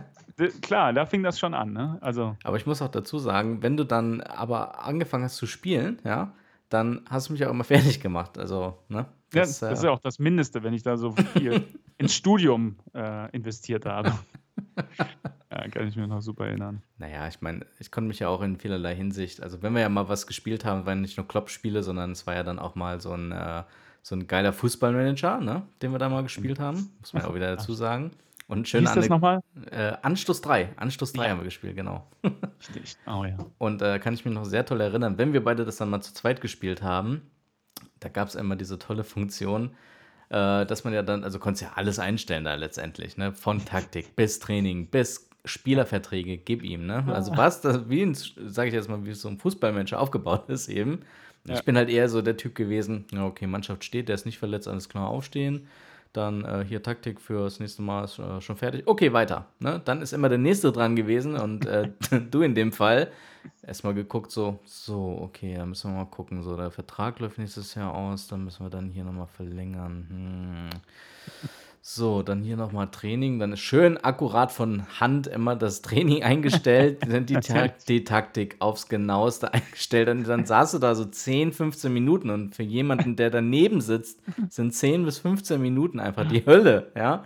klar, da fing das schon an. Ne? Also, Aber ich muss auch dazu sagen, wenn du dann aber angefangen hast zu spielen, ja, dann hast du mich auch immer fertig gemacht. Also, ne? ja, das, äh, ist ja auch das Mindeste, wenn ich da so viel ins Studium äh, investiert habe. ja, kann ich mir noch super erinnern. Naja, ich meine, ich konnte mich ja auch in vielerlei Hinsicht, also wenn wir ja mal was gespielt haben, waren nicht nur Klopp-Spiele, sondern es war ja dann auch mal so ein, äh, so ein geiler Fußballmanager, ne, den wir da mal gespielt haben, muss man ja auch wieder dazu sagen. Und schön hieß das nochmal? äh, Anstoß 3, Anstoß 3 Ja. haben wir gespielt, genau. Richtig. Oh ja. Und äh, kann ich mich noch sehr toll erinnern, wenn wir beide das dann mal zu zweit gespielt haben, da gab es immer diese tolle Funktion, äh, dass man ja dann, also konntest ja alles einstellen da letztendlich, ne? Von Taktik bis Training bis Spielerverträge, gib ihm, ne? Also was, das, wie ein, sage ich jetzt mal, wie so ein Fußballmensch aufgebaut ist eben. Ja. Ich bin halt eher so der Typ gewesen, okay, Mannschaft steht, der ist nicht verletzt, alles klar aufstehen. Dann äh, hier Taktik für das nächste Mal ist äh, schon fertig. Okay, weiter. Ne? Dann ist immer der nächste dran gewesen und äh, du in dem Fall erstmal geguckt, so, so, okay, da müssen wir mal gucken. So, der Vertrag läuft nächstes Jahr aus, dann müssen wir dann hier nochmal verlängern. Hm. So, dann hier nochmal Training. Dann ist schön akkurat von Hand immer das Training eingestellt, dann die, Ta die Taktik aufs Genaueste eingestellt. Und dann saß du da so 10, 15 Minuten. Und für jemanden, der daneben sitzt, sind 10 bis 15 Minuten einfach die Hölle. Ja?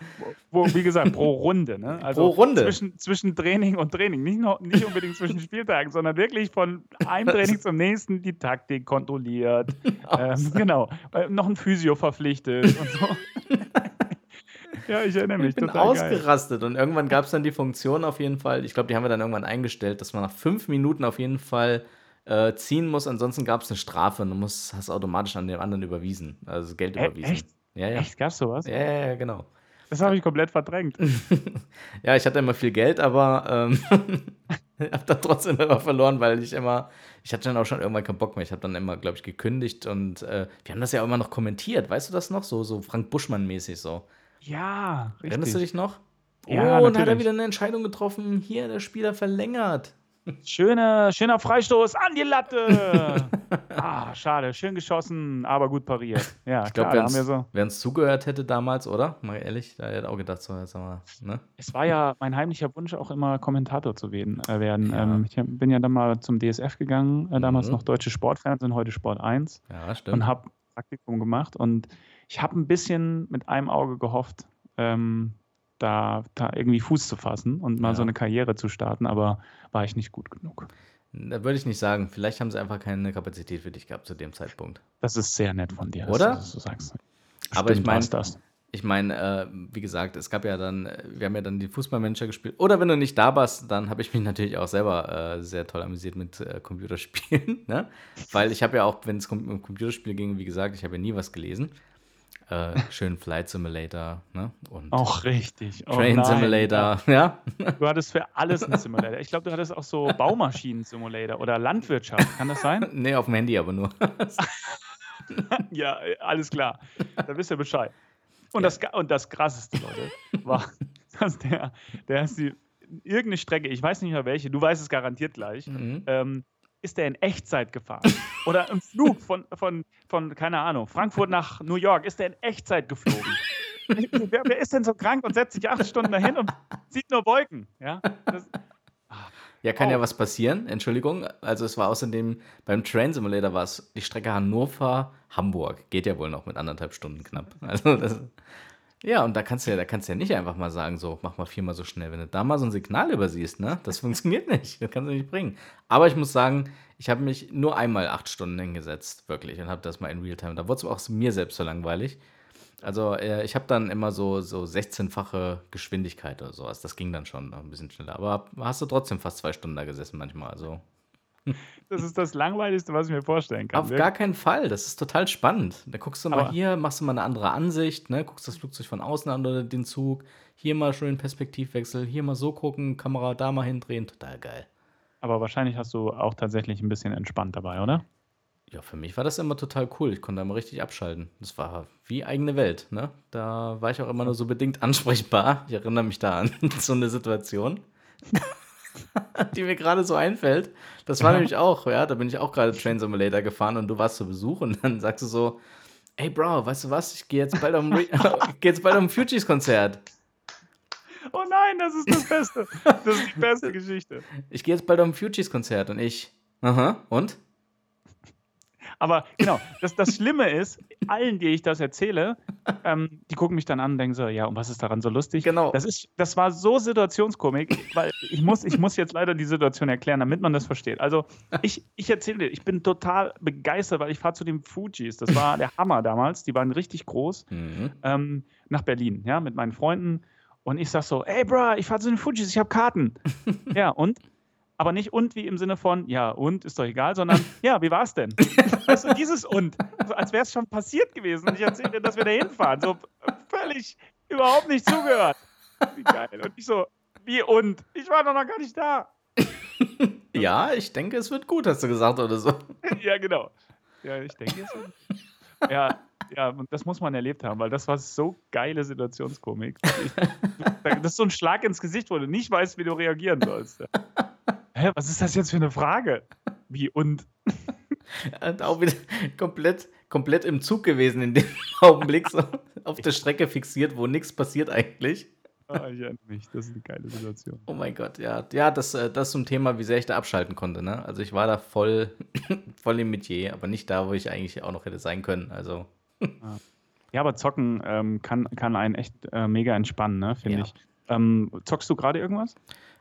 Wo, wie gesagt, pro Runde. Ne? Also Pro Runde. Zwischen, zwischen Training und Training. Nicht, noch, nicht unbedingt zwischen Spieltagen, sondern wirklich von einem Training zum nächsten die Taktik kontrolliert. ähm, genau. Äh, noch ein Physio verpflichtet und so. Ja, ich erinnere mich. Ich bin total geil. ausgerastet und irgendwann gab es dann die Funktion auf jeden Fall, ich glaube, die haben wir dann irgendwann eingestellt, dass man nach fünf Minuten auf jeden Fall äh, ziehen muss, ansonsten gab es eine Strafe und du musst, hast automatisch an den anderen überwiesen, also Geld Ä- überwiesen. echt? Ja, ja. Echt, gab's sowas? Ja, ja, ja, genau. Das habe ich komplett verdrängt. Ja, ich hatte immer viel Geld, aber ähm, habe dann trotzdem immer verloren, weil ich immer, ich hatte dann auch schon irgendwann keinen Bock mehr. Ich habe dann immer, glaube ich, gekündigt und äh, wir haben das ja auch immer noch kommentiert. Weißt du das noch? So, so Frank Buschmann-mäßig so. Ja, richtig. Erinnerst du dich noch? Ja, oh, und hat er wieder eine Entscheidung getroffen. Hier, der Spieler verlängert. Schöner, schöner Freistoß an die Latte. ah, schade. Schön geschossen, aber gut pariert. Ja, Ich glaube, wir so. wer uns zugehört hätte damals, oder? Mal ehrlich, da hätte auch gedacht, so, jetzt wir, ne? Es war ja mein heimlicher Wunsch, auch immer Kommentator zu werden. Äh, werden. Ja. Ähm, ich bin ja dann mal zum DSF gegangen, äh, damals Mhm. noch Deutsche Sportfernsehen, heute Sport 1 Ja, stimmt. und habe Praktikum gemacht. Und ich habe ein bisschen mit einem Auge gehofft, ähm, da, da irgendwie Fuß zu fassen und mal Ja. so eine Karriere zu starten, aber war ich nicht gut genug. Da würde ich nicht sagen. Vielleicht haben sie einfach keine Kapazität für dich gehabt zu dem Zeitpunkt. Das ist sehr nett von dir, Oder? dass du sagst. Aber ich Stimmt, mein- war's das. Ich meine, äh, wie gesagt, es gab ja dann, wir haben ja dann die Fußballmanager gespielt. Oder wenn du nicht da warst, dann habe ich mich natürlich auch selber äh, sehr toll amüsiert mit äh, Computerspielen. Ne? Weil ich habe ja auch, wenn es um um Computerspiel ging, wie gesagt, ich habe ja nie was gelesen. Äh, schön Flight Simulator ne? und Auch richtig. Oh Train nein. Simulator. Ja, Du hattest für alles einen Simulator. Ich glaube, du hattest auch so Baumaschinen-Simulator oder Landwirtschaft. Kann das sein? nee, auf dem Handy aber nur. ja, alles klar. Da wisst ihr Bescheid. Und, das, Ga- und das Krasseste, Leute, war, dass der, der ist die, irgendeine Strecke, ich weiß nicht mehr welche, du weißt es garantiert gleich, Mhm. ähm, ist der in Echtzeit gefahren. Oder im Flug von, von, von, keine Ahnung, Frankfurt nach New York, ist der in Echtzeit geflogen. wer, wer ist denn so krank und setzt sich acht Stunden dahin und sieht nur Wolken? Ja, das, Ja, kann Oh. ja was passieren. Entschuldigung. Also es war außerdem beim Train Simulator war es die Strecke Hannover-Hamburg. Geht ja wohl noch mit anderthalb Stunden knapp. Also das, ja, und da kannst du ja, da kannst du ja nicht einfach mal sagen, so, mach mal viermal so schnell. Wenn du da mal so ein Signal übersiehst, ne? Das funktioniert nicht. Das kannst du nicht bringen. Aber ich muss sagen, ich habe mich nur einmal acht Stunden hingesetzt, wirklich, und habe das mal in Realtime. Da wurde es auch mir selbst so langweilig. Also äh, ich habe dann immer so, so 16-fache Geschwindigkeit oder sowas. Das ging dann schon noch ein bisschen schneller. Aber hast du trotzdem fast zwei Stunden da gesessen manchmal. Also das ist das Langweiligste, was ich mir vorstellen kann. auf gar keinen Fall. Das ist total spannend. Da guckst du mal Aber- hier, machst du mal eine andere Ansicht, ne? guckst das Flugzeug von außen an oder den Zug. Hier mal schön Perspektivwechsel, hier mal so gucken, Kamera da mal hindrehen. Total geil. Aber wahrscheinlich hast du auch tatsächlich ein bisschen entspannt dabei, oder? Ja, für mich war das immer total cool. Ich konnte da mal richtig abschalten. Das war wie eigene Welt. Ne? Da war ich auch immer nur so bedingt ansprechbar. Ich erinnere mich da an so eine Situation, die mir gerade so einfällt. Das war nämlich auch, ja, da bin ich auch gerade Train Simulator gefahren und du warst zu Besuch und dann sagst du so, ey Bro, weißt du was, ich gehe jetzt bald bald am Fugees-Konzert. Oh nein, das ist das Beste. Das ist die beste Geschichte. Ich gehe jetzt bald am Fugees-Konzert und ich, aha, und? Aber genau, das, das Schlimme ist, allen, die ich das erzähle, ähm, die gucken mich dann an und denken so, ja, und was ist daran so lustig? Genau. Das, ist, das war so Situationskomik, weil ich muss, ich muss jetzt leider die Situation erklären, damit man das versteht. Also ich, ich erzähle dir, ich bin total begeistert, weil ich fahre zu den Fujis. Das war der Hammer damals, die waren richtig groß. Mhm. ähm, nach Berlin, ja, mit meinen Freunden. Und ich sag so, ey, bro, ich fahr zu den Fujis, ich habe Karten. ja, und? Aber nicht und wie im Sinne von, ja, und, ist doch egal, sondern, ja, wie war's denn? weißt du, dieses und, so, als wäre es schon passiert gewesen. Und ich erzähle dir, dass wir da hinfahren. So völlig überhaupt nicht zugehört. Wie geil. Und ich so, wie und? Ich war doch noch gar nicht da. Ja, ich denke, es wird gut, hast du gesagt oder so. ja, genau. Ja, ich denke es. wird- Ja, ja, und das muss man erlebt haben, weil das war so geile Situationskomik. Ich, das ist so ein Schlag ins Gesicht, wo du nicht weißt, wie du reagieren sollst. Hä, was ist das jetzt für eine Frage? Wie und? Und auch wieder komplett, komplett im Zug gewesen in dem Augenblick, so auf der Strecke fixiert, wo nichts passiert eigentlich. Ah, ich erinnere mich, das ist eine geile Situation. Oh mein Gott, ja. Ja, das, äh, das zum Thema, wie sehr ich da abschalten konnte, ne? Also ich war da voll, voll im Metier, aber nicht da, wo ich eigentlich auch noch hätte sein können. Also, Ja, aber Zocken ähm, kann, kann einen echt äh, mega entspannen, ne, finde Ja. ich. Ähm, zockst du gerade irgendwas?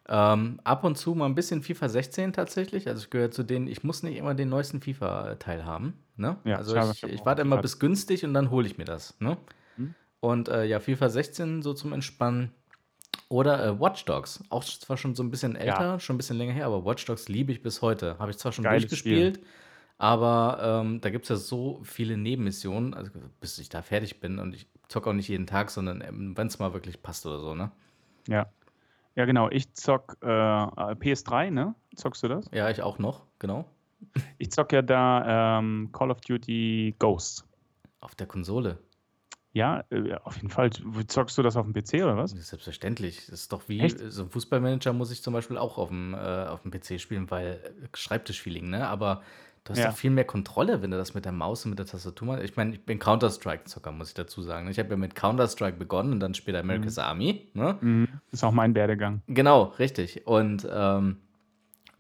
Ähm, ab und zu mal ein bisschen FIFA 16 tatsächlich. Also ich gehöre zu denen, ich muss nicht immer den neuesten FIFA-Teil haben. Ne? Ja, also ich ich, warte immer bis günstig und dann hole ich mir das. Ne? Mhm. Und äh, ja, FIFA 16 so zum Entspannen. Oder äh, Watch Dogs, auch zwar schon so ein bisschen älter, schon ein bisschen länger her, aber Watch Dogs liebe ich bis heute. Habe ich zwar schon Geiles durchgespielt, aber ähm, da gibt es ja so viele Nebenmissionen, also bis ich da fertig bin und ich zocke auch nicht jeden Tag, sondern wenn es mal wirklich passt oder so, ne? Ja. Ja, genau. Ich zock äh, PS3, ne? Zockst du das? Ja, ich auch noch, genau. Ich zock ja da ähm, Call of Duty Ghosts. Auf der Konsole. Ja, äh, auf jeden Fall. Zockst du das auf dem PC oder was? Selbstverständlich. Das ist doch wie Echt? so ein Fußballmanager muss ich zum Beispiel auch auf dem, äh, auf dem PC spielen, weil äh, Schreibtischfeeling, ne? Aber du hast Ja. doch viel mehr Kontrolle, wenn du das mit der Maus und mit der Tastatur machst. Ich meine, ich bin Counter-Strike-Zocker, muss ich dazu sagen. Ich habe ja mit Counter-Strike begonnen und dann später America's Army, ne? Mhm. Ist auch mein Werdegang. Genau, richtig. Und ähm,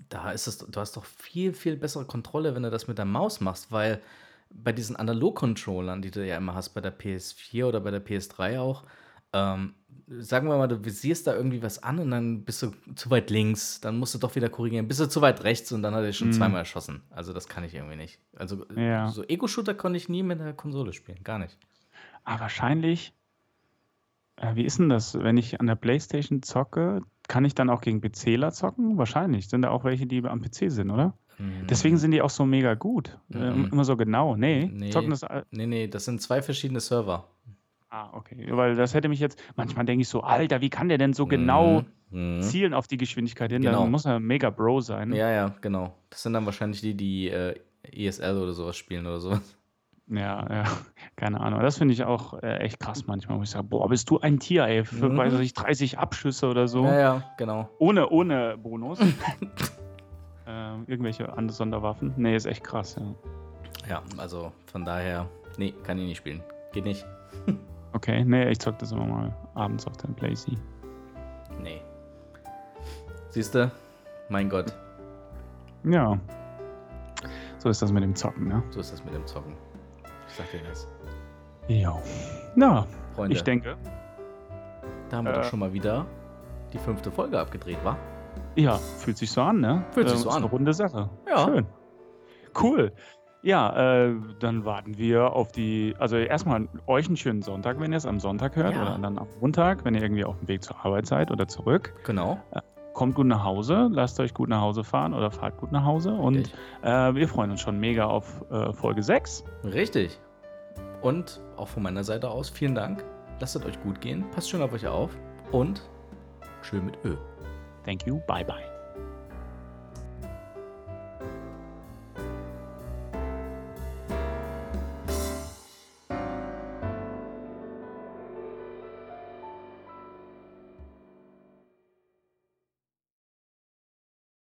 da ist es, du hast doch viel, viel bessere Kontrolle, wenn du das mit der Maus machst, weil bei diesen Analog-Controllern, die du ja immer hast, bei der PS4 oder bei der PS3 auch, ähm, sagen wir mal, du visierst da irgendwie was an und dann bist du zu weit links, dann musst du doch wieder korrigieren, bist du zu weit rechts und dann hat er schon Mhm. zweimal erschossen. Also das kann ich irgendwie nicht. Also Ja. so Ego-Shooter konnte ich nie mit der Konsole spielen, gar nicht. Ah, wahrscheinlich. Äh, wie ist denn das? Wenn ich an der Playstation zocke, kann ich dann auch gegen PCler zocken? Wahrscheinlich. Sind da auch welche, die am PC sind, oder? Mhm. Deswegen sind die auch so mega gut. Ähm, immer so genau. Nee, Nee. zocken das. Nee, nee, das sind zwei verschiedene Server. Ah, okay. Weil das hätte mich jetzt. Manchmal denke ich so, Alter, wie kann der denn so genau Mhm. zielen auf die Geschwindigkeit hin? Genau. Da muss er mega Bro sein. Ja, ja, genau. Das sind dann wahrscheinlich die, die äh, ESL oder sowas spielen oder sowas. Ja, ja, keine Ahnung. Das finde ich auch äh, echt krass manchmal, wo ich sage, boah, bist du ein Tier, ey, für, Mhm. weiß ich, 30 Abschüsse oder so. Ja, ja, genau. Ohne, ohne Bonus. ähm, irgendwelche andere Sonderwaffen. Nee, ist echt krass, ja. Ja, also von daher, nee, kann ich nicht spielen. Geht nicht. Okay, nee, ich zock das immer mal abends auf der Playsee. Nee. Siehst du? Mein Gott, Ja. So ist das mit dem Zocken, ne? so ist das mit dem Zocken. Ich sag dir das. Ja. Na, Freunde, ich denke, da haben wir äh, doch schon mal wieder die fünfte Folge abgedreht, wa? ja, fühlt sich so an, ne? Fühlt sich Ähm, so ist an. Eine runde Sache. Ja. Schön. Cool. Ja, äh, dann warten wir auf die, also erstmal euch einen schönen Sonntag, wenn ihr es am Sonntag hört Ja. oder dann am Montag, wenn ihr irgendwie auf dem Weg zur Arbeit seid oder zurück. Genau. Kommt gut nach Hause, lasst euch gut nach Hause fahren oder fahrt gut nach Hause und äh, wir freuen uns schon mega auf äh, Folge 6. Richtig. Und auch von meiner Seite aus, vielen Dank. Lasst es euch gut gehen. Passt schön auf euch auf. Und schön mit Ö. Thank you, bye bye.